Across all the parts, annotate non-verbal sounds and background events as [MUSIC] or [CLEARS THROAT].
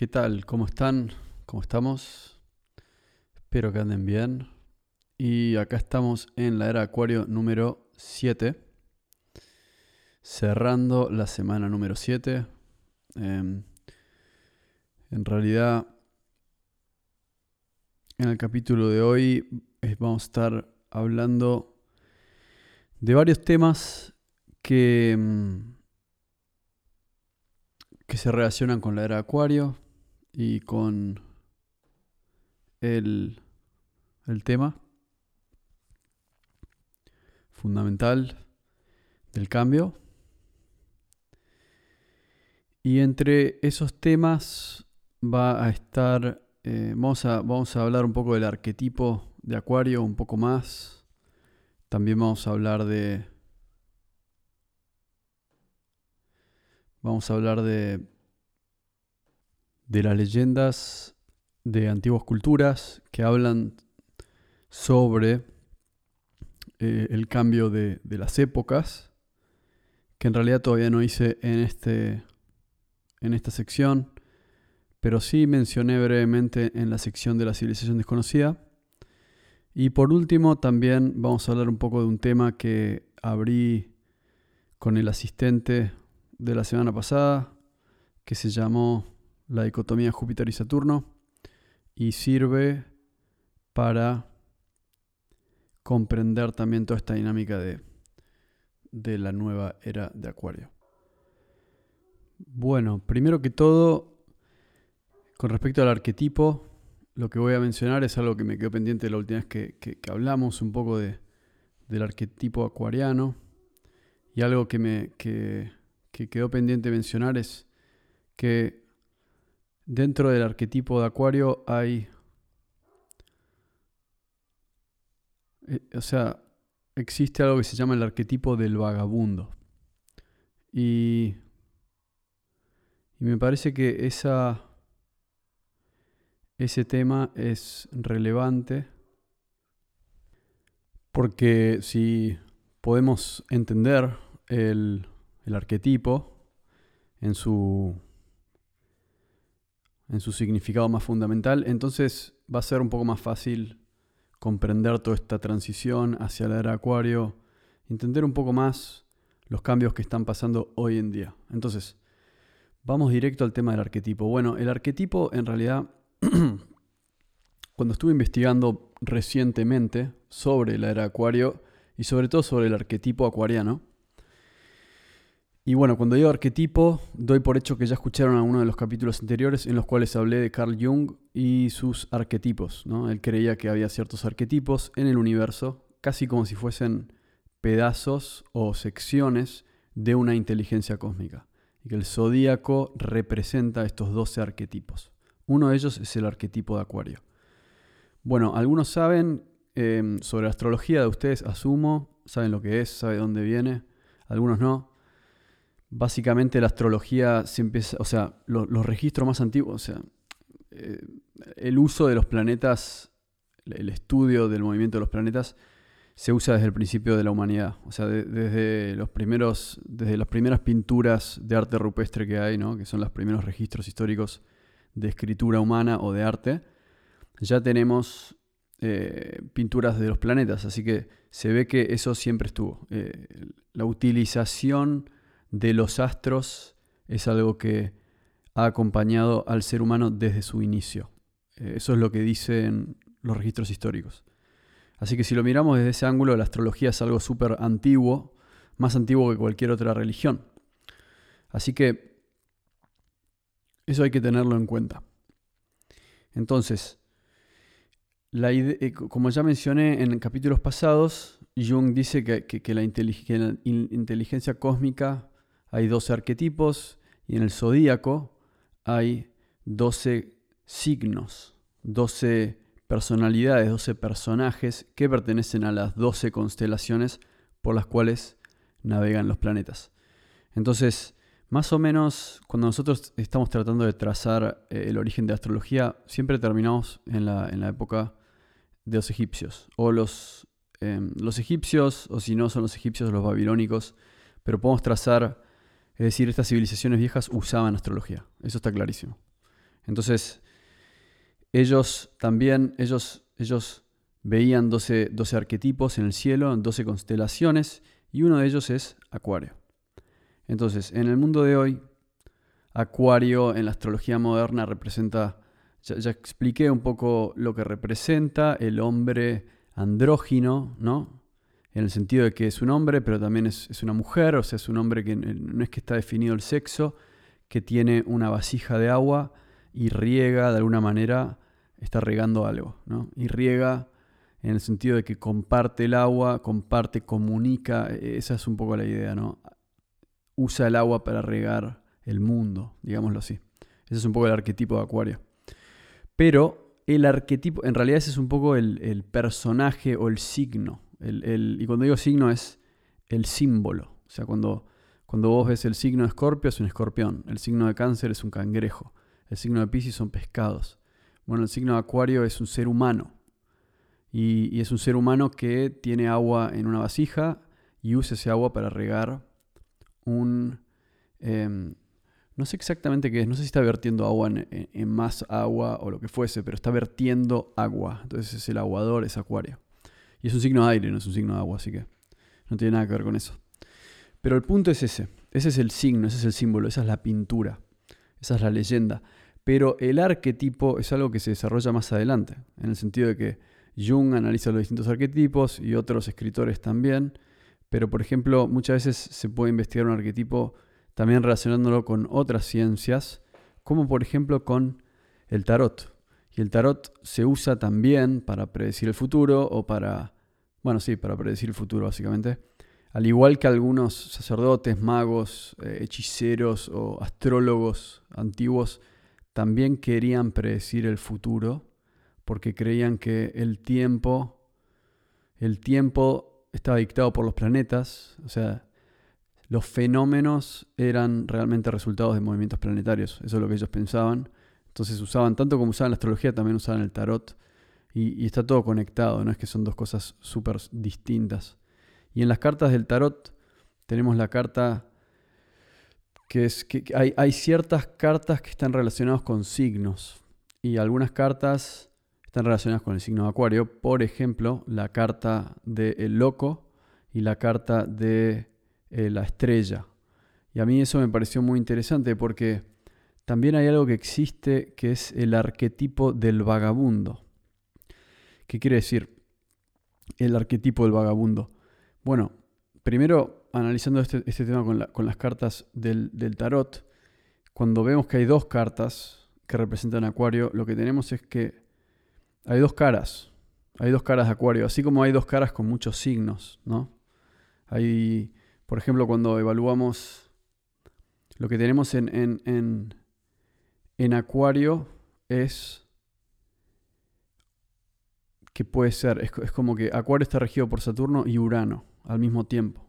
¿qué tal? ¿Cómo están? ¿Cómo estamos? Espero que anden bien. Y acá estamos en la era Acuario número 7, cerrando la semana número 7. Em, en realidad, en el capítulo de hoy eh, vamos a estar hablando de varios temas que... em, que se relacionan con la era Acuario y con el, el tema fundamental del cambio. Y entre esos temas va a estar, eh, vamos, a, vamos a hablar un poco del arquetipo de Acuario, un poco más. También vamos a hablar de Vamos a hablar de, de las leyendas de antiguas culturas que hablan sobre eh, el cambio de, de, las épocas, que en realidad todavía no hice en, este, en esta sección, pero sí mencioné brevemente en la sección de la civilización desconocida. Y por último, también vamos a hablar un poco de un tema que abrí con el asistente de la semana pasada, que se llamó la dicotomía Júpiter y Saturno, y sirve para comprender también toda esta dinámica de, de la nueva era de Acuario. Bueno, primero que todo, con respecto al arquetipo, lo que voy a mencionar es algo que me quedó pendiente la última vez que, que, que hablamos un poco de, del arquetipo acuariano y algo que me, que, que quedó pendiente mencionar es que dentro del arquetipo de Acuario hay, eh, o sea, existe algo que se llama el arquetipo del vagabundo. Y, y me parece que esa, ese tema es relevante porque si podemos entender el el arquetipo en su, en su significado más fundamental, entonces va a ser un poco más fácil comprender toda esta transición hacia la era Acuario, entender un poco más los cambios que están pasando hoy en día. Entonces, vamos directo al tema del arquetipo. Bueno, el arquetipo en realidad, [CLEARS THROAT] cuando estuve investigando recientemente sobre la era Acuario y sobre todo sobre el arquetipo acuariano, y bueno, cuando digo arquetipo, doy por hecho que ya escucharon algunos de los capítulos anteriores en los cuales hablé de Carl Jung y sus arquetipos. ¿no? Él creía que había ciertos arquetipos en el universo, casi como si fuesen pedazos o secciones de una inteligencia cósmica. Y que el zodíaco representa estos 12 arquetipos. Uno de ellos es el arquetipo de Acuario. Bueno, algunos saben eh, sobre la astrología de ustedes, asumo, saben lo que es, saben dónde viene, algunos no. Básicamente la astrología se empieza, o sea, los registros más antiguos, o sea, eh, el uso de los planetas, el estudio del movimiento de los planetas se usa desde el principio de la humanidad, o sea, desde los primeros, desde las primeras pinturas de arte rupestre que hay, ¿no? que son los primeros registros históricos de escritura humana o de arte, ya tenemos eh, pinturas de los planetas, así que se ve que eso siempre estuvo. Eh, la utilización de los astros es algo que ha acompañado al ser humano desde su inicio. Eh, eso es lo que dicen los registros históricos. Así que si lo miramos desde ese ángulo, la astrología es algo súper antiguo, más antiguo que cualquier otra religión. Así que eso hay que tenerlo en cuenta. Entonces, eh, como ya mencioné en capítulos pasados, Jung dice que, la, inteligencia cósmica hay 12 arquetipos y en el zodíaco hay 12 signos, 12 personalidades, 12 personajes que pertenecen a las 12 constelaciones por las cuales navegan los planetas. Entonces, más o menos, cuando nosotros estamos tratando de trazar eh, el origen de la astrología, siempre terminamos en la, en la época de los egipcios. O los, em, los egipcios, o si no son los egipcios, los babilónicos. Pero podemos trazar Es decir, estas civilizaciones viejas usaban astrología. Eso está clarísimo. Entonces, ellos también, ellos, ellos veían 12, 12 arquetipos en el cielo, 12 constelaciones, y uno de ellos es Acuario. Entonces, en el mundo de hoy, Acuario en la astrología moderna representa, ya, expliqué un poco lo que representa el hombre andrógino, ¿no? En el sentido de que es un hombre, pero también es, es una mujer, o sea, es un hombre que no es que está definido el sexo, que tiene una vasija de agua y riega de alguna manera, está regando algo, ¿no? Y riega en el sentido de que comparte el agua, comparte, comunica, e, esa es un poco la idea, ¿no? Usa el agua para regar el mundo, digámoslo así. Ese es un poco el arquetipo de Acuario. Pero el arquetipo, en realidad ese es un poco el, personaje o el signo. Y cuando digo signo es el símbolo. O sea, cuando, cuando vos ves el signo de Escorpio es un escorpión, el signo de Cáncer es un cangrejo, el signo de Pisces son pescados. Bueno, el signo de Acuario es un ser humano. Y, es un ser humano que tiene agua en una vasija y usa ese agua para regar un... Em, no sé exactamente qué es, no sé si está vertiendo agua en, más agua o lo que fuese, pero está vertiendo agua. Entonces es el aguador, es acuario. Y es un signo de aire, no es un signo de agua, así que no tiene nada que ver con eso. Pero el punto es ese, ese es el signo, ese es el símbolo, esa es la pintura, esa es la leyenda. Pero el arquetipo es algo que se desarrolla más adelante, en el sentido de que Jung analiza los distintos arquetipos y otros escritores también, pero por ejemplo muchas veces se puede investigar un arquetipo también relacionándolo con otras ciencias, como por ejemplo con el tarot. Y el tarot se usa también para predecir el futuro o para, bueno, sí, para predecir el futuro básicamente. Al igual que algunos sacerdotes, magos, eh, hechiceros o astrólogos antiguos también querían predecir el futuro porque creían que el tiempo, el tiempo estaba dictado por los planetas, o sea, los fenómenos eran realmente resultados de movimientos planetarios, eso es lo que ellos pensaban. Entonces usaban, tanto como usaban la astrología, también usaban el tarot. Y, está todo conectado, no es que son dos cosas súper distintas. Y en las cartas del tarot tenemos la carta que es que hay, hay ciertas cartas que están relacionadas con signos. Y algunas cartas están relacionadas con el signo de Acuario. Por ejemplo, la carta del loco y la carta de eh, la estrella. Y a mí eso me pareció muy interesante porque también hay algo que existe que es el arquetipo del vagabundo. ¿Qué quiere decir el arquetipo del vagabundo? Bueno, primero analizando este, este tema con, las cartas del, tarot, cuando vemos que hay dos cartas que representan Acuario, lo que tenemos es que hay dos caras. Hay dos caras de Acuario, así como hay dos caras con muchos signos, ¿no? Hay, por ejemplo, cuando evaluamos lo que tenemos en, en, en, Acuario es que puede ser, es, como que Acuario está regido por Saturno y Urano al mismo tiempo.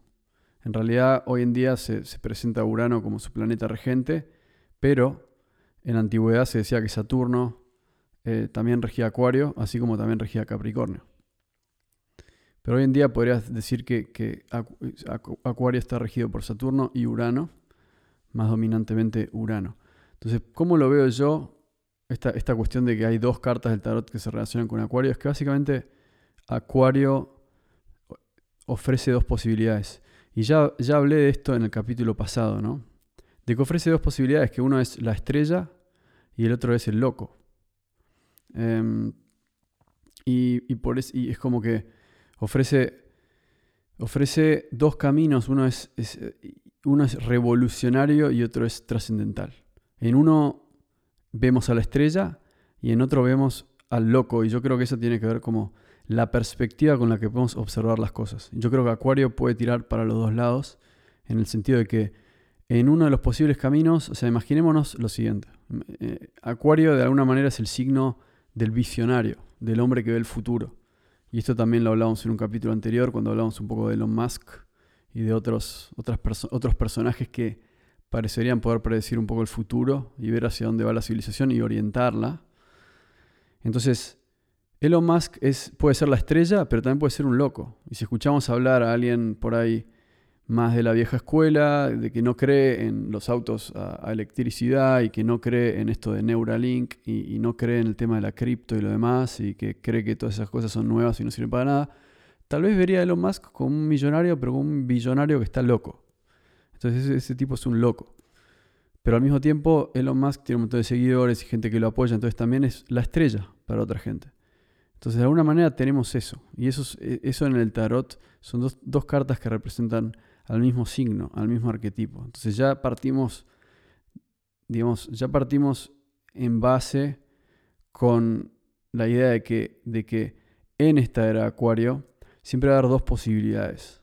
En realidad, hoy en día se, se presenta Urano como su planeta regente, pero en antigüedad se decía que Saturno eh, también regía Acuario, así como también regía Capricornio. Pero hoy en día podrías decir que, Acuario está regido por Saturno y Urano, más dominantemente Urano. Entonces, ¿cómo lo veo yo? Esta, esta cuestión de que hay dos cartas del tarot que se relacionan con Acuario es que básicamente Acuario ofrece dos posibilidades. Y ya, ya hablé de esto en el capítulo pasado, ¿no? De que ofrece dos posibilidades, que uno es la estrella y el otro es el loco. Em, y, por es, y es como que ofrece, ofrece dos caminos. Uno es, uno es revolucionario y otro es trascendental. En uno vemos a la estrella y en otro vemos al loco. Y yo creo que eso tiene que ver como la perspectiva con la que podemos observar las cosas. Yo creo que Acuario puede tirar para los dos lados en el sentido de que en uno de los posibles caminos, o sea, imaginémonos lo siguiente. Eh, Acuario de alguna manera es el signo del visionario, del hombre que ve el futuro. Y esto también lo hablamos en un capítulo anterior, cuando hablamos un poco de Elon Musk y de otros, otros personajes que parecerían poder predecir un poco el futuro y ver hacia dónde va la civilización y orientarla. Entonces, Elon Musk es, puede ser la estrella, pero también puede ser un loco. Y si escuchamos hablar a alguien por ahí más de la vieja escuela, de que no cree en los autos a, electricidad y que no cree en esto de Neuralink y, no cree en el tema de la cripto y lo demás y que cree que todas esas cosas son nuevas y no sirven para nada, tal vez vería a Elon Musk como un millonario, pero como un billonario que está loco. Entonces ese, tipo es un loco. Pero al mismo tiempo Elon Musk tiene un montón de seguidores y gente que lo apoya, entonces también es la estrella para otra gente. Entonces de alguna manera tenemos eso. Y eso, eso en el tarot son dos, dos cartas que representan al mismo signo, al mismo arquetipo. Entonces ya partimos, digamos, ya partimos en base con la idea de que, de que en esta era Acuario siempre va a haber dos posibilidades.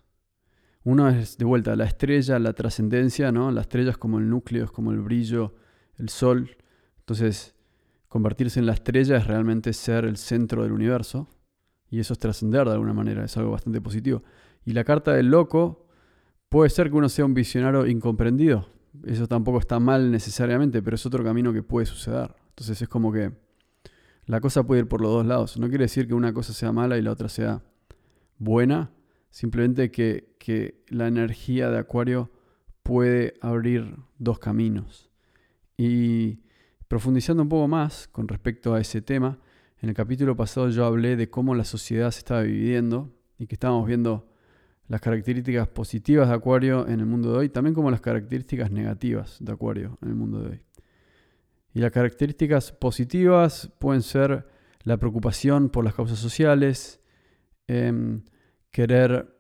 Uno es de vuelta la estrella, la trascendencia, ¿no? La estrella es como el núcleo, es como el brillo, el sol. Entonces, convertirse en la estrella es realmente ser el centro del universo. Y eso es trascender de alguna manera, es algo bastante positivo. Y la carta del loco Puede ser que uno sea un visionario incomprendido. Eso tampoco está mal necesariamente, pero es otro camino que puede suceder. Entonces es como que la cosa puede ir por los dos lados. No quiere decir que una cosa sea mala y la otra sea buena. Simplemente que, que la energía de Acuario puede abrir dos caminos. Y profundizando un poco más con respecto a ese tema, en el capítulo pasado yo hablé de cómo la sociedad se estaba dividiendo y que estábamos viendo las características positivas de Acuario en el mundo de hoy, también como las características negativas de Acuario en el mundo de hoy. Y las características positivas pueden ser la preocupación por las causas sociales, em, querer,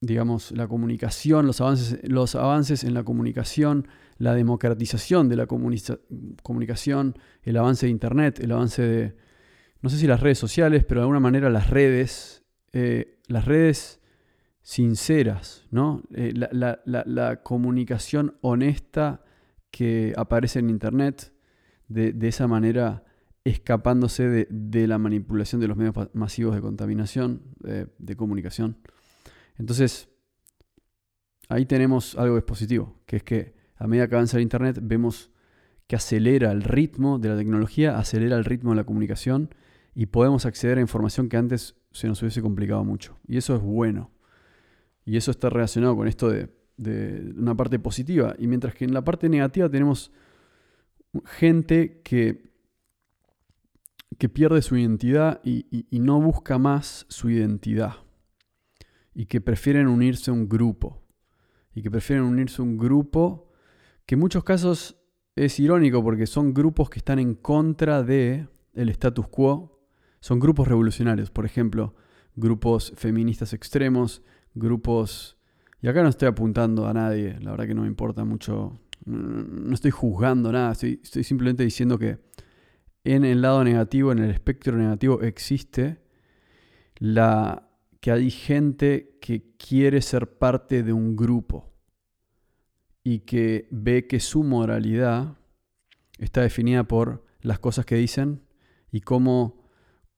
digamos, la comunicación, los avances, los avances en la comunicación, la democratización de la comunicación, el avance de Internet, el avance de, no sé si las redes sociales, pero de alguna manera las redes eh, las redes sinceras, ¿no? Eh, la, comunicación honesta que aparece en Internet, de, esa manera escapándose de, la manipulación de los medios masivos de contaminación, de comunicación. Entonces, ahí tenemos algo que es positivo, que es que a medida que avanza el Internet vemos que acelera el ritmo de la tecnología, acelera el ritmo de la comunicación y podemos acceder a información que antes se nos hubiese complicado mucho. Y eso es bueno. Y eso está relacionado con esto de, una parte positiva. Y mientras que en la parte negativa tenemos gente que, que pierde su identidad y, no busca más su identidad. Y que prefieren unirse a un grupo. Y que prefieren unirse a un grupo que en muchos casos es irónico porque son grupos que están en contra de el status quo son grupos revolucionarios, por ejemplo, grupos feministas extremos, grupos... Y acá no estoy apuntando a nadie, la verdad que no me importa mucho, no estoy juzgando nada, estoy, estoy simplemente diciendo que en el lado negativo, en el espectro negativo, existe la que hay gente que quiere ser parte de un grupo y que ve que su moralidad está definida por las cosas que dicen y cómo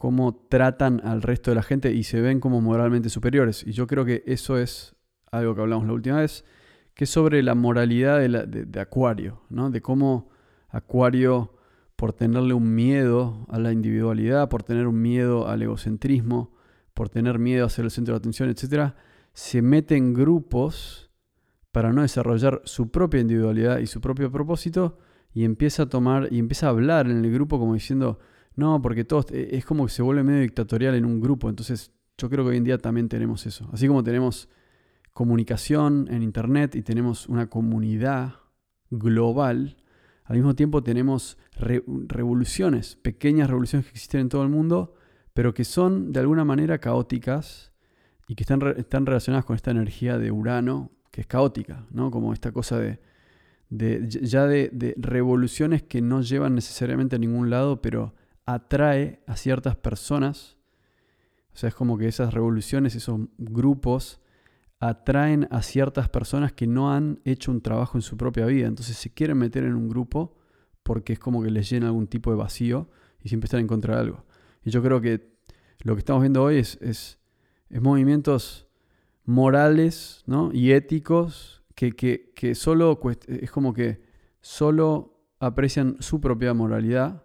cómo tratan al resto de la gente y se ven como moralmente superiores. Y yo creo que eso es algo que hablamos la última vez, que es sobre la moralidad de, Acuario, ¿no? de cómo Acuario, por tenerle un miedo a la individualidad, por tener un miedo al egocentrismo, por tener miedo a ser el centro de atención, etc., se mete en grupos para no desarrollar su propia individualidad y su propio propósito y empieza a tomar y empieza a hablar en el grupo como diciendo, no, porque todos, eh, es como que se vuelve medio dictatorial en un grupo. Entonces, yo creo que hoy en día también tenemos eso. Así como tenemos comunicación en Internet y tenemos una comunidad global, al mismo tiempo tenemos revoluciones, pequeñas revoluciones que existen en todo el mundo, pero que son de alguna manera caóticas y que están, están relacionadas con esta energía de Urano, que es caótica, ¿no? Como esta cosa de, ya de, de, revoluciones que no llevan necesariamente a ningún lado, pero atrae a ciertas personas. O sea, es como que esas revoluciones, esos grupos, atraen a ciertas personas que no han hecho un trabajo en su propia vida. Entonces se quieren meter en un grupo porque es como que les llena algún tipo de vacío y siempre están en contra de algo. Y yo creo que lo que estamos viendo hoy es, es, movimientos morales ¿no? y éticos que, que, que solo es como que solo aprecian su propia moralidad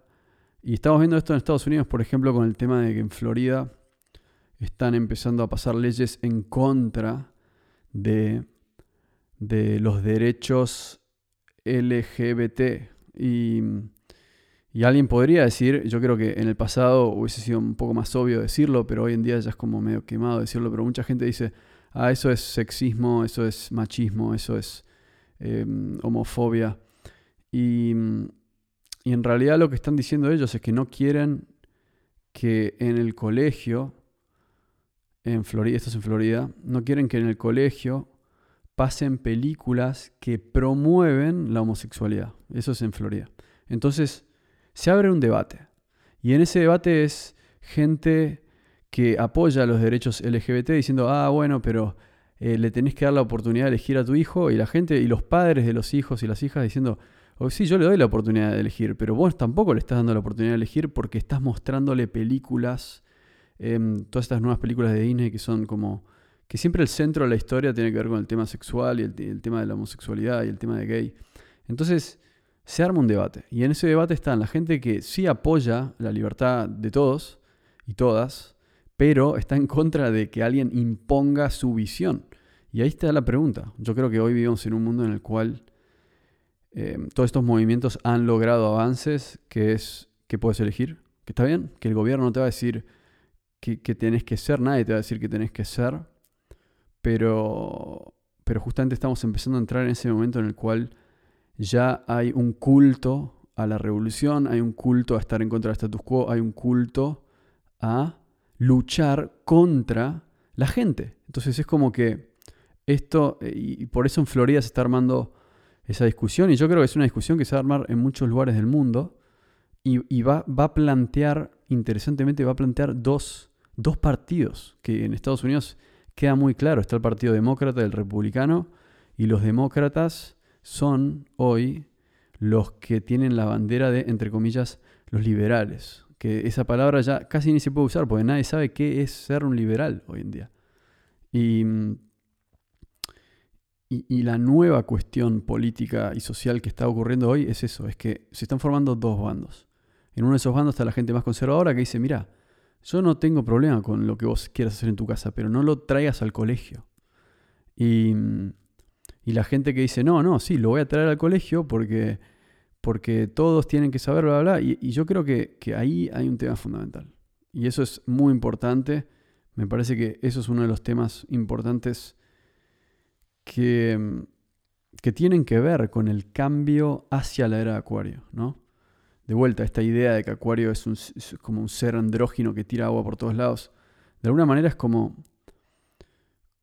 y estamos viendo esto en Estados Unidos, por ejemplo, con el tema de que en Florida están empezando a pasar leyes en contra de, de los derechos LGBT. Y, y, alguien podría decir, yo creo que en el pasado hubiese sido un poco más obvio decirlo, pero hoy en día ya es como medio quemado decirlo, pero mucha gente dice, ah, eso es sexismo, eso es machismo, eso es em, homofobia. Y, y en realidad lo que están diciendo ellos es que no quieren que en el colegio, en Florida, esto es en Florida, no quieren que en el colegio pasen películas que promueven la homosexualidad. Eso es en Florida. Entonces, se abre un debate. Y en ese debate es gente que apoya los derechos LGBT diciendo, ah, bueno, pero eh, le tenés que dar la oportunidad de elegir a tu hijo. Y la gente, y los padres de los hijos y las hijas diciendo, o sí, yo le doy la oportunidad de elegir, pero vos tampoco le estás dando la oportunidad de elegir porque estás mostrándole películas, em, todas estas nuevas películas de Disney que son como que siempre el centro de la historia tiene que ver con el tema sexual y el, tema de la homosexualidad y el tema de gay. Entonces se arma un debate y en ese debate están la gente que sí apoya la libertad de todos y todas, pero está en contra de que alguien imponga su visión. Y ahí está la pregunta. Yo creo que hoy vivimos en un mundo en el cual Em, todos estos movimientos han logrado avances, que es que puedes elegir, que está bien, que el gobierno no te va a decir que, tenés que ser, nadie te va a decir que tenés que ser, pero, pero justamente estamos empezando a entrar en ese momento en el cual ya hay un culto a la revolución, hay un culto a estar en contra del status quo, hay un culto a luchar contra la gente. Entonces es como que esto, eh, y por eso en Florida se está armando esa discusión y yo creo que es una discusión que se va a armar en muchos lugares del mundo y, va, va, a plantear, interesantemente, va a plantear dos, dos partidos que en Estados Unidos queda muy claro. Está el Partido Demócrata y el Republicano y los demócratas son hoy los que tienen la bandera de, entre comillas, los liberales. Que esa palabra ya casi ni se puede usar porque nadie sabe qué es ser un liberal hoy en día. Y y, la nueva cuestión política y social que está ocurriendo hoy es eso, es que se están formando dos bandos. En uno de esos bandos está la gente más conservadora que dice, mira, yo no tengo problema con lo que vos quieras hacer en tu casa, pero no lo traigas al colegio. Y, la gente que dice, no, no, sí, lo voy a traer al colegio porque, porque todos tienen que saber, bla, bla, bla. Y, y yo creo que, que ahí hay un tema fundamental. Y eso es muy importante. Me parece que eso es uno de los temas importantes que, que tienen que ver con el cambio hacia la era de Acuario, ¿no? De vuelta, esta idea de que Acuario es, como un ser andrógino que tira agua por todos lados. De alguna manera es como,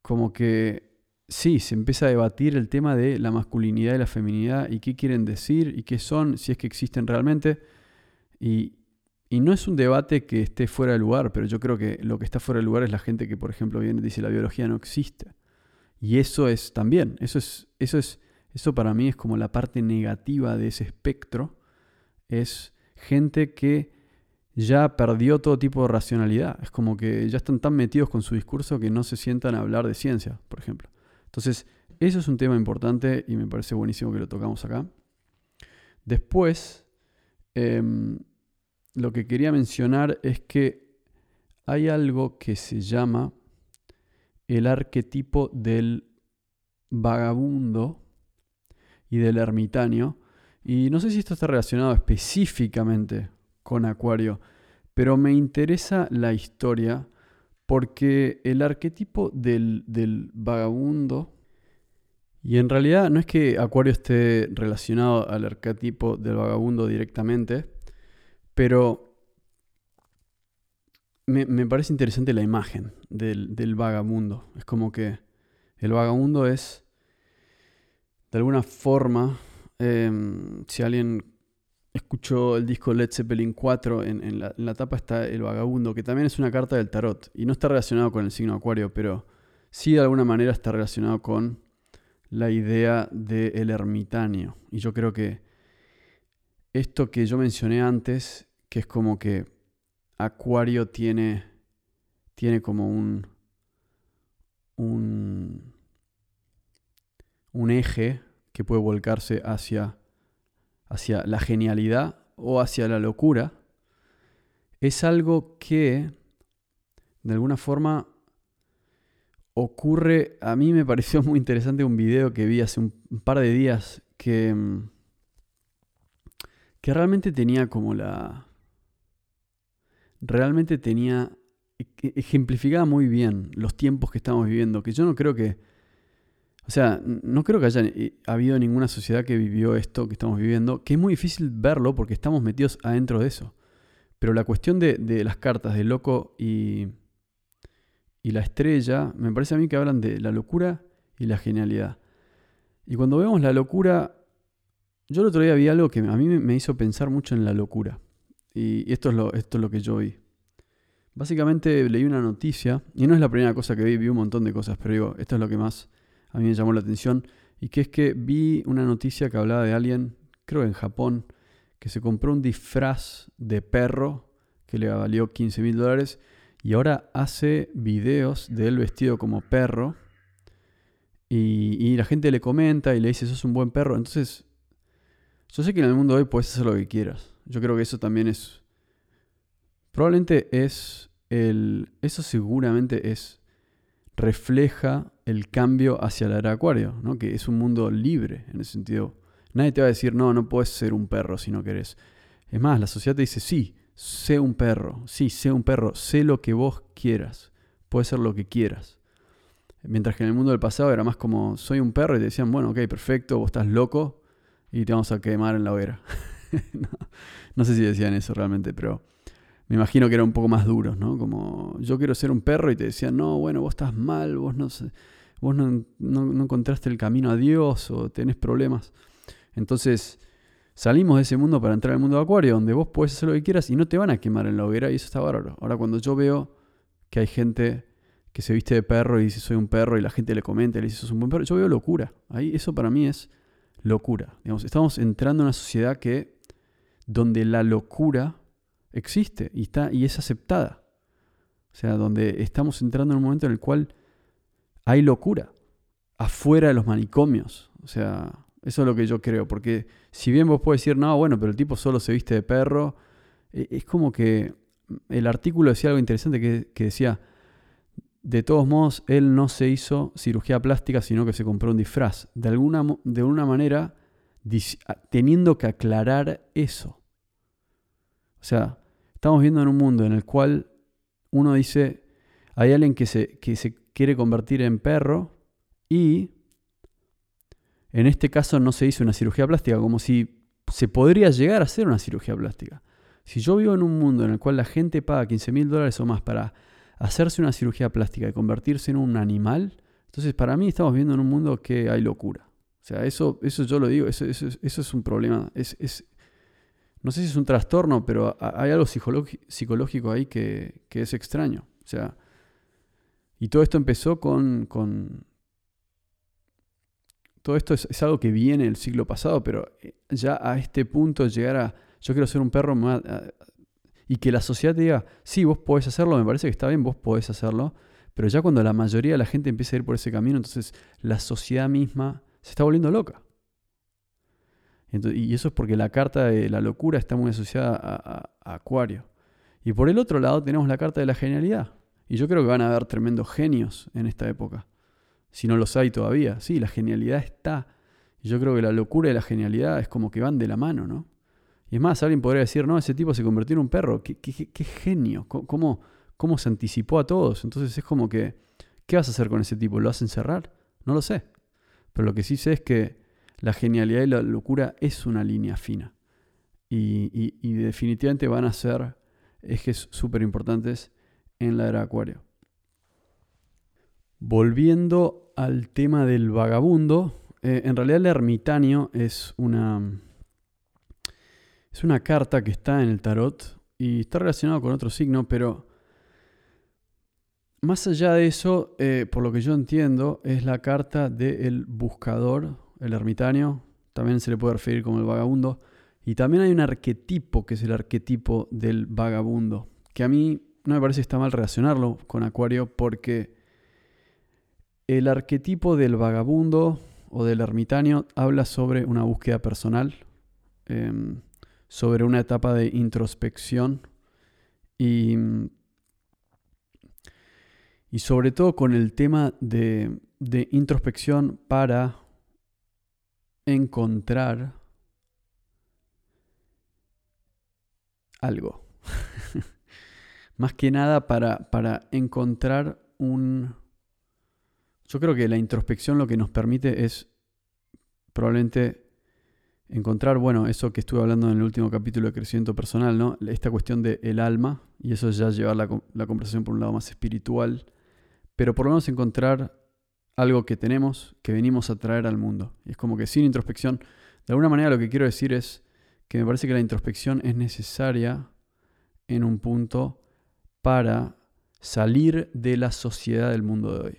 como que sí, se empieza a debatir el tema de la masculinidad y la feminidad y qué quieren decir y qué son, si es que existen realmente. Y, y, no es un debate que esté fuera de lugar, pero yo creo que lo que está fuera de lugar es la gente que, por ejemplo, viene dice la biología no existe. Y eso es también, eso es, eso es, eso para mí es como la parte negativa de ese espectro, es gente que ya perdió todo tipo de racionalidad. Es como que ya están tan metidos con su discurso que no se sientan a hablar de ciencia, por ejemplo. Entonces, eso es un tema importante y me parece buenísimo que lo tocamos acá. Después, em, lo que quería mencionar es que hay algo que se llama el arquetipo del vagabundo y del ermitaño. Y no sé si esto está relacionado específicamente con Acuario, pero me interesa la historia porque el arquetipo del, del vagabundo, y en realidad no es que Acuario esté relacionado al arquetipo del vagabundo directamente, pero me, parece interesante la imagen del, vagabundo. Es como que el vagabundo es, de alguna forma, em, si alguien escuchó el disco Led Zeppelin 4, en, la, en, la, tapa está el vagabundo, que también es una carta del tarot. Y no está relacionado con el signo acuario, pero sí de alguna manera está relacionado con la idea del ermitaño. Y yo creo que esto que yo mencioné antes, que es como que Acuario tiene, tiene como un, un, un eje que puede volcarse hacia, hacia la genialidad o hacia la locura, es algo que de alguna forma ocurre, a mí me pareció muy interesante un video que vi hace un par de días que, que realmente tenía como la... Realmente tenía... E-, e-, ejemplificaba muy bien los tiempos que estamos viviendo, que yo no creo que... O sea, no creo que haya habido ninguna sociedad que vivió esto que estamos viviendo, que es muy difícil verlo porque estamos metidos adentro de eso. Pero la cuestión de, de las cartas de loco y, y la estrella, me parece a mí que hablan de la locura y la genialidad. Y cuando vemos la locura, yo el otro día vi algo que a mí me hizo pensar mucho en la locura. Y esto es lo, esto es lo que yo vi. Básicamente leí una noticia, y no es la primera cosa que vi, vi un montón de cosas, pero digo, esto es lo que más a mí me llamó la atención, y que es que vi una noticia que hablaba de alguien, creo en Japón, que se compró un disfraz de perro que le valió 15 mil dólares y ahora hace videos de él vestido como perro. Y, la gente le comenta y le dice, sos un buen perro. Entonces, yo sé que en el mundo de hoy puedes hacer lo que quieras. Yo creo que eso también es... Probablemente es el... Eso seguramente es... Refleja el cambio hacia la era acuario, ¿no? Que es un mundo libre en ese sentido. Nadie te va a decir, no, no puedes ser un perro si no querés. Es más, la sociedad te dice, sí, sé un perro, sí, sé un perro, sé lo que vos quieras, puede ser lo que quieras. Mientras que en el mundo del pasado era más como, soy un perro y te decían, bueno, ok, perfecto, vos estás loco y te vamos a quemar en la hoguera. [LAUGHS] no, sé si decían eso realmente, pero me imagino que eran un poco más duros, ¿no? Como, yo quiero ser un perro y te decían, no, bueno, vos estás mal, vos no, vos no, no encontraste el camino a Dios o tenés problemas. Entonces, Salimos de ese mundo para entrar al mundo de Acuario, donde vos puedes hacer lo que quieras y no te van a quemar en la hoguera, y eso está bárbaro. Ahora, cuando yo veo que hay gente que se viste de perro y dice soy un perro y la gente le comenta y le dice sos un buen perro, yo veo locura. Ahí eso para mí es locura. Estamos entrando en una sociedad que donde la locura existe y está y es aceptada. O sea, donde estamos entrando en un momento en el cual hay locura afuera de los manicomios. O sea, eso es lo que yo creo, porque si bien vos puedes decir, no, bueno, pero el tipo solo se viste de perro, e, es como que el artículo decía algo interesante que, decía, de todos modos, él no se hizo cirugía plástica, sino que se compró un disfraz. De alguna, de alguna manera, teniendo que aclarar eso. O sea, estamos viendo en un mundo en el cual uno dice, hay alguien que se, que se quiere convertir en perro y en este caso no se hizo una cirugía plástica, como si se podría llegar a hacer una cirugía plástica. Si yo vivo en un mundo en el cual la gente paga 15 mil dólares o más para hacerse una cirugía plástica y convertirse en un animal, entonces para mí estamos viviendo en un mundo que hay locura. O sea, eso, eso yo lo digo, eso, es un problema. Es, no sé si es un trastorno, pero hay algo psicológico ahí que, es extraño. O sea, y todo esto empezó con, todo esto es, algo que viene del siglo pasado, pero eh, ya a este punto llegar a, yo quiero ser un perro y que la sociedad te diga, sí, vos podés hacerlo, me parece que está bien, vos podés hacerlo, pero ya cuando la mayoría de la gente empieza a ir por ese camino, entonces la sociedad misma se está volviendo loca. Y eso es porque la carta de la locura está muy asociada a Acuario. Y por el otro lado tenemos la carta de la genialidad. Y yo creo que van a haber tremendos genios en esta época si no los hay todavía. Sí, la genialidad está. Yo creo que la locura y la genialidad es como que van de la mano, ¿no? Y es más, alguien podría decir, no, ese tipo se convirtió en un perro. Qué, qué, genio. ¿Cómo, ¿Cómo se anticipó a todos? Entonces es como que, ¿qué vas a hacer con ese tipo? ¿Lo vas a encerrar? No lo sé. Pero lo que sí sé es que la genialidad y la locura es una línea fina. Y, y definitivamente van a ser ejes súper importantes en la era Acuario. Volviendo al tema del vagabundo, eh, en realidad el ermitaño es una, es una carta que está en el tarot y está relacionado con otro signo, pero más allá de eso, eh, por lo que yo entiendo, es la carta del buscador, el ermitaño, también se le puede referir como el vagabundo, y también hay un arquetipo que es el arquetipo del vagabundo, que a mí no me parece que está mal relacionarlo con Acuario porque el arquetipo del vagabundo o del ermitaño habla sobre una búsqueda personal, em, sobre una etapa de introspección y, Y sobre todo con el tema de, de introspección para encontrar algo. [LAUGHS] Más que nada para, para encontrar un... Yo creo que la introspección lo que nos permite es probablemente encontrar, bueno, eso que estuve hablando en el último capítulo de crecimiento personal, ¿no? Esta cuestión del el alma, y eso es ya llevar la, la, conversación por un lado más espiritual, pero por lo menos encontrar algo que tenemos, que venimos a traer al mundo. Y es como que sin introspección, de alguna manera lo que quiero decir es que me parece que la introspección es necesaria en un punto para salir de la sociedad del mundo de hoy.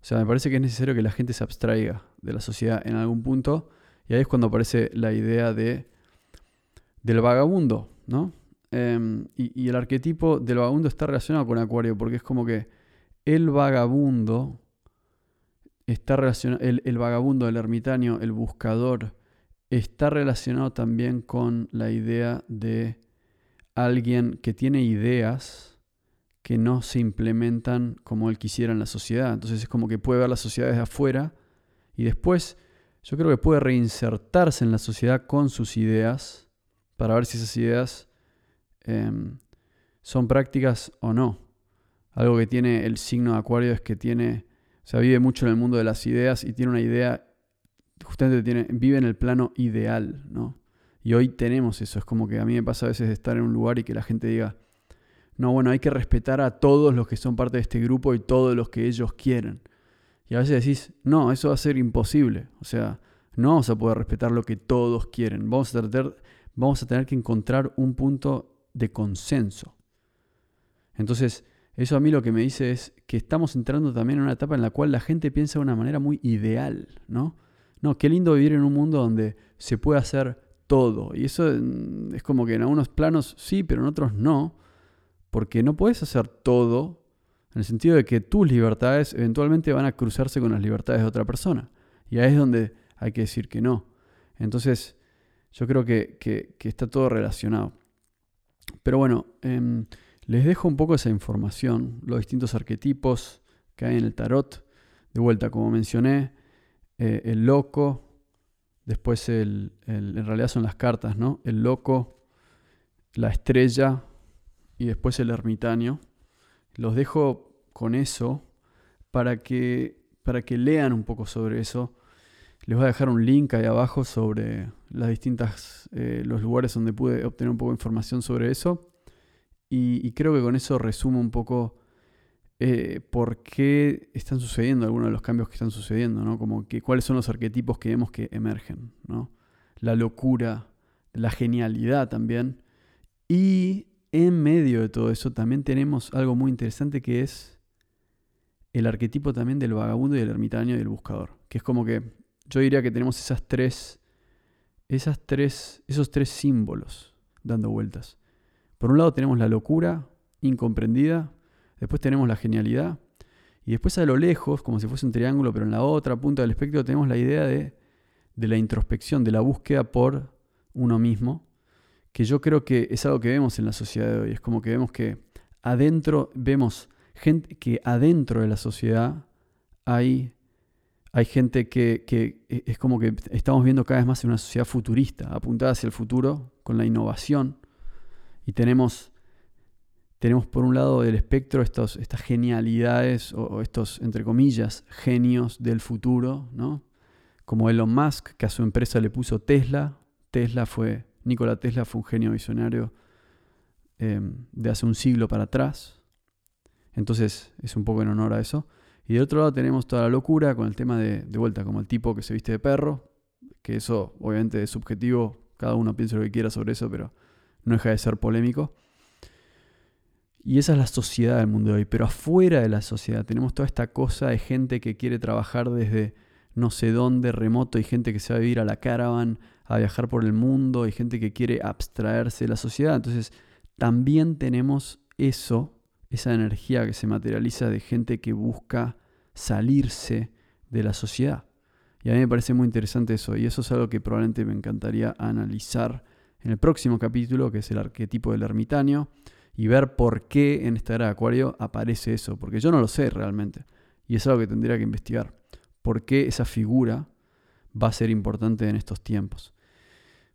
O sea, me parece que es necesario que la gente se abstraiga de la sociedad en algún punto y ahí es cuando aparece la idea de, del vagabundo, ¿no? Em, y, y, el arquetipo del vagabundo está relacionado con Acuario porque es como que el vagabundo está relacionado, el, vagabundo, el ermitaño, el buscador, está relacionado también con la idea de alguien que tiene ideas que no se implementan como él quisiera en la sociedad. Entonces es como que puede ver la sociedad desde afuera y después yo creo que puede reinsertarse en la sociedad con sus ideas para ver si esas ideas em, son prácticas o no. Algo que tiene el signo de Acuario es que tiene, o sea, vive mucho en el mundo de las ideas y tiene una idea, justamente tiene, vive en el plano ideal, ¿no? Y hoy tenemos eso. Es como que a mí me pasa a veces de estar en un lugar y que la gente diga, no, bueno, hay que respetar a todos los que son parte de este grupo y todos los que ellos quieren. Y a veces decís, no, eso va a ser imposible. O sea, no vamos a poder respetar lo que todos quieren. Vamos a, tratar, vamos a tener que encontrar un punto de consenso. Entonces, eso a mí lo que me dice es que estamos entrando también en una etapa en la cual la gente piensa de una manera muy ideal, ¿no? No, qué lindo vivir en un mundo donde se puede hacer todo. Y eso mm, es como que en algunos planos sí, pero en otros no. Porque no puedes hacer todo en el sentido de que tus libertades eventualmente van a cruzarse con las libertades de otra persona. Y ahí es donde hay que decir que no. Entonces, yo creo que, está todo relacionado. Pero bueno, em, les dejo un poco esa información, los distintos arquetipos que hay en el tarot. De vuelta, como mencioné, eh, el loco, Después el, en realidad son las cartas, ¿no? El loco, la estrella y después el ermitaño. Los dejo con eso para que, para que lean un poco sobre eso. Les voy a dejar un link ahí abajo sobre las distintas, eh, los lugares donde pude obtener un poco de información sobre eso. Y, creo que con eso resumo un poco eh, por qué están sucediendo algunos de los cambios que están sucediendo, ¿no? Como que cuáles son los arquetipos que vemos que emergen, ¿no? La locura, la genialidad también. Y en medio de todo eso también tenemos algo muy interesante que es el arquetipo también del vagabundo y del ermitaño y del buscador. Que es como que yo diría que tenemos esas tres, esas tres, esos tres símbolos dando vueltas. Por un lado tenemos la locura incomprendida, Después tenemos la genialidad. Y después a lo lejos, como si fuese un triángulo, pero en la otra punta del espectro tenemos la idea de, la introspección, de la búsqueda por uno mismo, que yo creo que es algo que vemos en la sociedad de hoy. Es como que vemos que adentro, vemos gente que adentro de la sociedad hay, hay gente que, que es como que estamos viendo cada vez más en una sociedad futurista, apuntada hacia el futuro, con la innovación. Y tenemos tenemos por un lado del espectro estos, estas genialidades o, estos, entre comillas, genios del futuro, ¿no? Como Elon Musk, que a su empresa le puso Tesla. Tesla fue, Nikola Tesla fue un genio visionario em, de hace un siglo para atrás. Entonces es un poco en honor a eso. Y de otro lado tenemos toda la locura con el tema de, de vuelta, como el tipo que se viste de perro, que eso obviamente es subjetivo, cada uno piensa lo que quiera sobre eso, pero no deja de ser polémico. Y esa es la sociedad del mundo de hoy. Pero afuera de la sociedad tenemos toda esta cosa de gente que quiere trabajar desde no sé dónde, remoto, y gente que se va a vivir a la caravan, a viajar por el mundo, y gente que quiere abstraerse de la sociedad. Entonces, también tenemos eso, esa energía que se materializa de gente que busca salirse de la sociedad. Y a mí me parece muy interesante eso, y eso es algo que probablemente me encantaría analizar en el próximo capítulo, que es el arquetipo del ermitaño y ver por qué en esta era de Acuario aparece eso, porque yo no lo sé realmente. Y es algo que tendría que investigar. ¿Por qué esa figura va a ser importante en estos tiempos?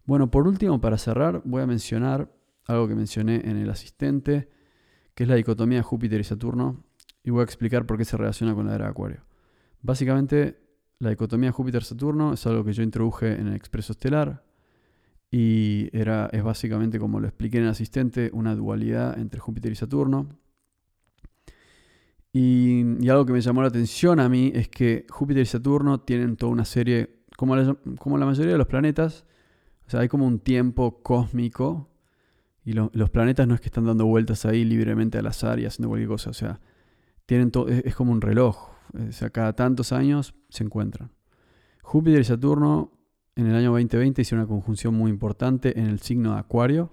Bueno, por último, para cerrar, voy a mencionar algo que mencioné en el asistente, que es la dicotomía de Júpiter y Saturno, y voy a explicar por qué se relaciona con la era de Acuario. Básicamente, la dicotomía Júpiter-Saturno es algo que yo introduje en el expreso estelar y era, es básicamente, como lo expliqué en el asistente, una dualidad entre Júpiter y Saturno. Y, algo que me llamó la atención a mí es que Júpiter y Saturno tienen toda una serie, como como la mayoría de los planetas, o sea, hay como un tiempo cósmico y los planetas no es que están dando vueltas ahí libremente al azar y haciendo cualquier cosa. O sea, tienen es, como un reloj. O sea, cada tantos años se encuentran. Júpiter y Saturno en el año 2020 hicieron una conjunción muy importante en el signo de Acuario.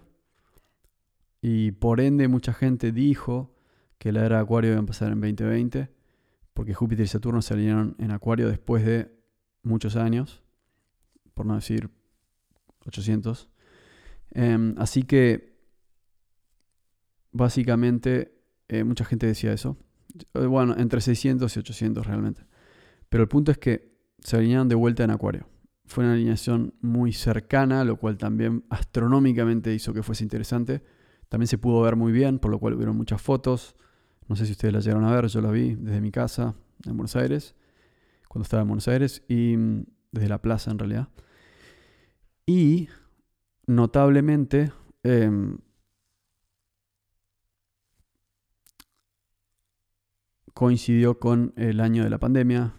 Y por ende mucha gente dijo que la era de Acuario iba a empezar en 2020. Porque Júpiter y Saturno se alinearon en Acuario después de muchos años. Por no decir 800. Em, así que básicamente eh, mucha gente decía eso. Eh, bueno, entre 600 y 800 realmente. Pero el punto es que se alinearon de vuelta en Acuario. Fue una alineación muy cercana, lo cual también astronómicamente hizo que fuese interesante. También se pudo ver muy bien, por lo cual hubieron muchas fotos. No sé si ustedes las llegaron a ver, yo las vi desde mi casa en Buenos Aires, cuando estaba en Buenos Aires, y mm, desde la plaza en realidad. Y notablemente, em, coincidió con el año de la pandemia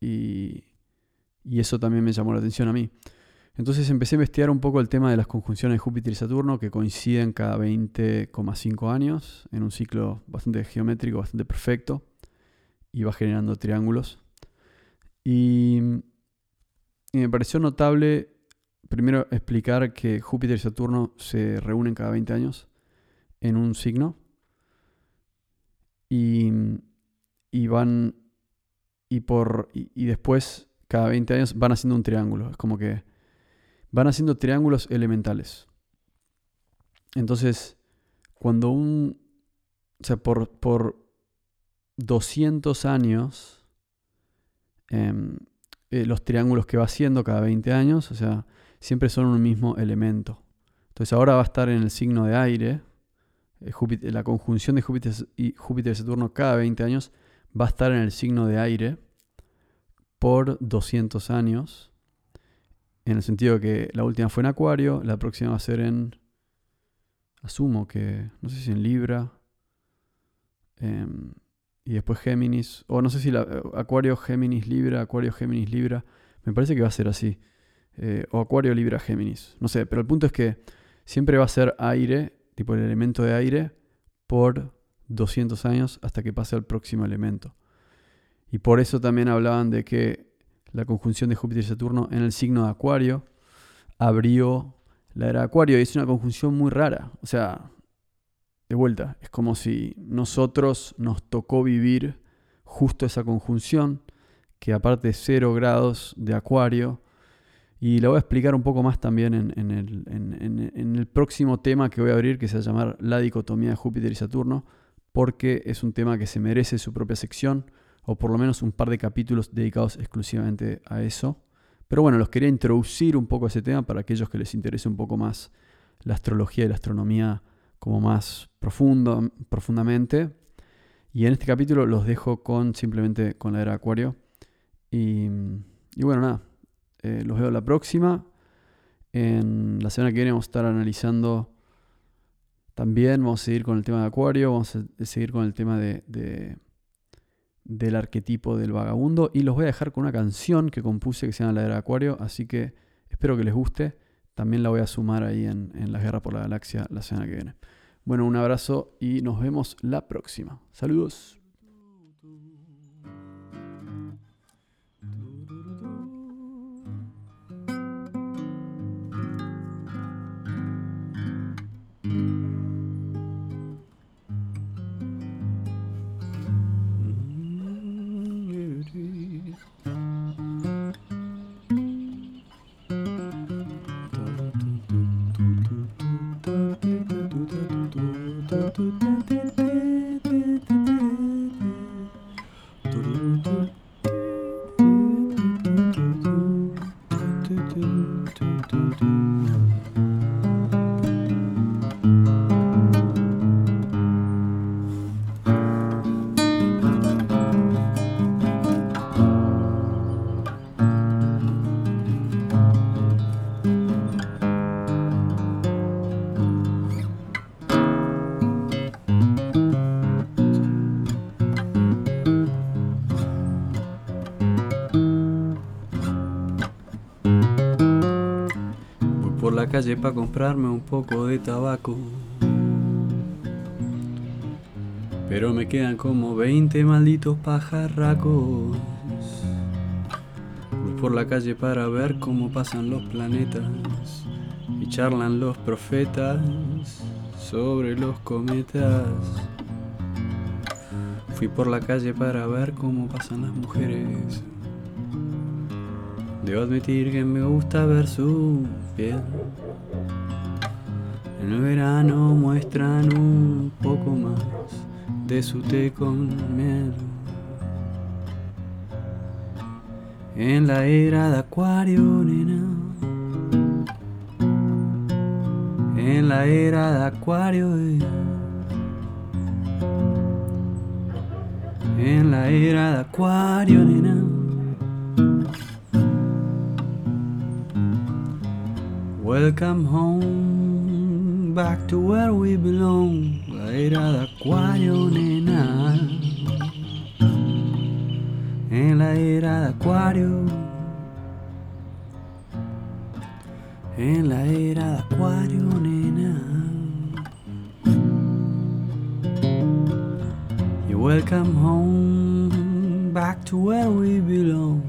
y, eso también me llamó la atención a mí. Entonces empecé a investigar un poco el tema de las conjunciones de Júpiter y Saturno que coinciden cada 20,5 años en un ciclo bastante geométrico, bastante perfecto y va generando triángulos. Y, y me pareció notable primero explicar que Júpiter y Saturno se reúnen cada 20 años en un signo y, van y por y, después cada 20 años van haciendo un triángulo. Es como que van haciendo triángulos elementales. Entonces, cuando un, o sea, por, por 200 años, em, eh, los triángulos que va haciendo cada 20 años, o sea, siempre son un mismo elemento. Entonces ahora va a estar en el signo de aire, eh, la conjunción de Júpiter y Júpiter y Saturno cada 20 años va a estar en el signo de aire por 200 años. En el sentido que la última fue en Acuario, la próxima va a ser en. Asumo que. No sé si en Libra. Em, y después Géminis. O no sé si la, Acuario, Géminis, Libra, Acuario, Géminis, Libra. Me parece que va a ser así. Eh, o Acuario, Libra, Géminis. No sé, pero el punto es que siempre va a ser aire tipo el elemento de aire, por 200 años hasta que pase al próximo elemento. Y por eso también hablaban de que la conjunción de Júpiter y Saturno en el signo de Acuario abrió la era de Acuario. Y es una conjunción muy rara. O sea, de vuelta, es como si nosotros nos tocó vivir justo esa conjunción, que aparte de 0 grados de Acuario, y la voy a explicar un poco más también en, el, próximo tema que voy a abrir, que se va a llamar La dicotomía de Júpiter y Saturno, porque es un tema que se merece su propia sección, o por lo menos un par de capítulos dedicados exclusivamente a eso. Pero bueno, los quería introducir un poco a ese tema para aquellos que les interese un poco más la astrología y la astronomía como más profundo, profundamente. Y en este capítulo los dejo con simplemente con la era Acuario. y bueno, nada, eh, los veo la próxima. En la semana que viene vamos a estar analizando también, vamos a seguir con el tema de Acuario, vamos a seguir con el tema de, del arquetipo del vagabundo y los voy a dejar con una canción que compuse que se llama La de Acuario, así que espero que les guste. También la voy a sumar ahí en, en la Guerra por la Galaxia la semana que viene. Bueno, un abrazo y nos vemos la próxima. Saludos. Do do. Calle para comprarme un poco de tabaco. Pero me quedan como 20 malditos pajarracos. Voy por la calle para ver cómo pasan los planetas y charlan los profetas sobre los cometas. Fui por la calle para ver cómo pasan las mujeres. Debo admitir que me gusta ver su piel. En el verano muestran un poco más de su té con miel. En la era de acuario, nena. En la era de acuario. Eh. En la era de acuario, nena. Welcome home, back to where we belong. La era de acuario, nena. En la era de acuario. En la era de acuario, nena. You welcome home, back to where we belong.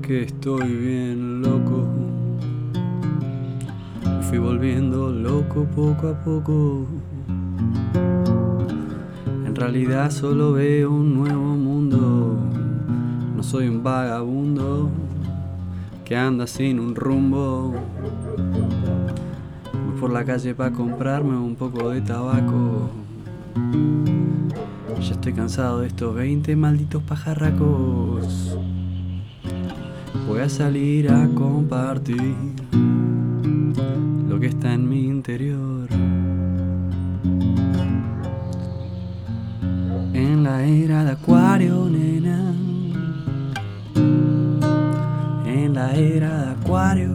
Que estoy bien loco. fui volviendo loco poco a poco. En realidad solo veo un nuevo mundo. No soy un vagabundo que anda sin un rumbo. Voy por la calle para comprarme un poco de tabaco. Ya estoy cansado de estos 20 malditos pajarracos. Voy a salir a compartir lo que está en mi interior. En la era de acuario, nena. En la era de acuario.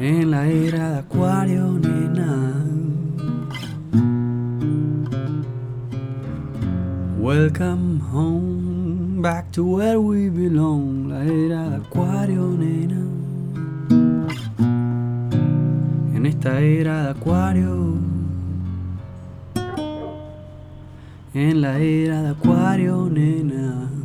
En la era de acuario, nena. Welcome home back to where we belong, la era de acuario, nena. En esta era de acuario, en la era de acuario, nena.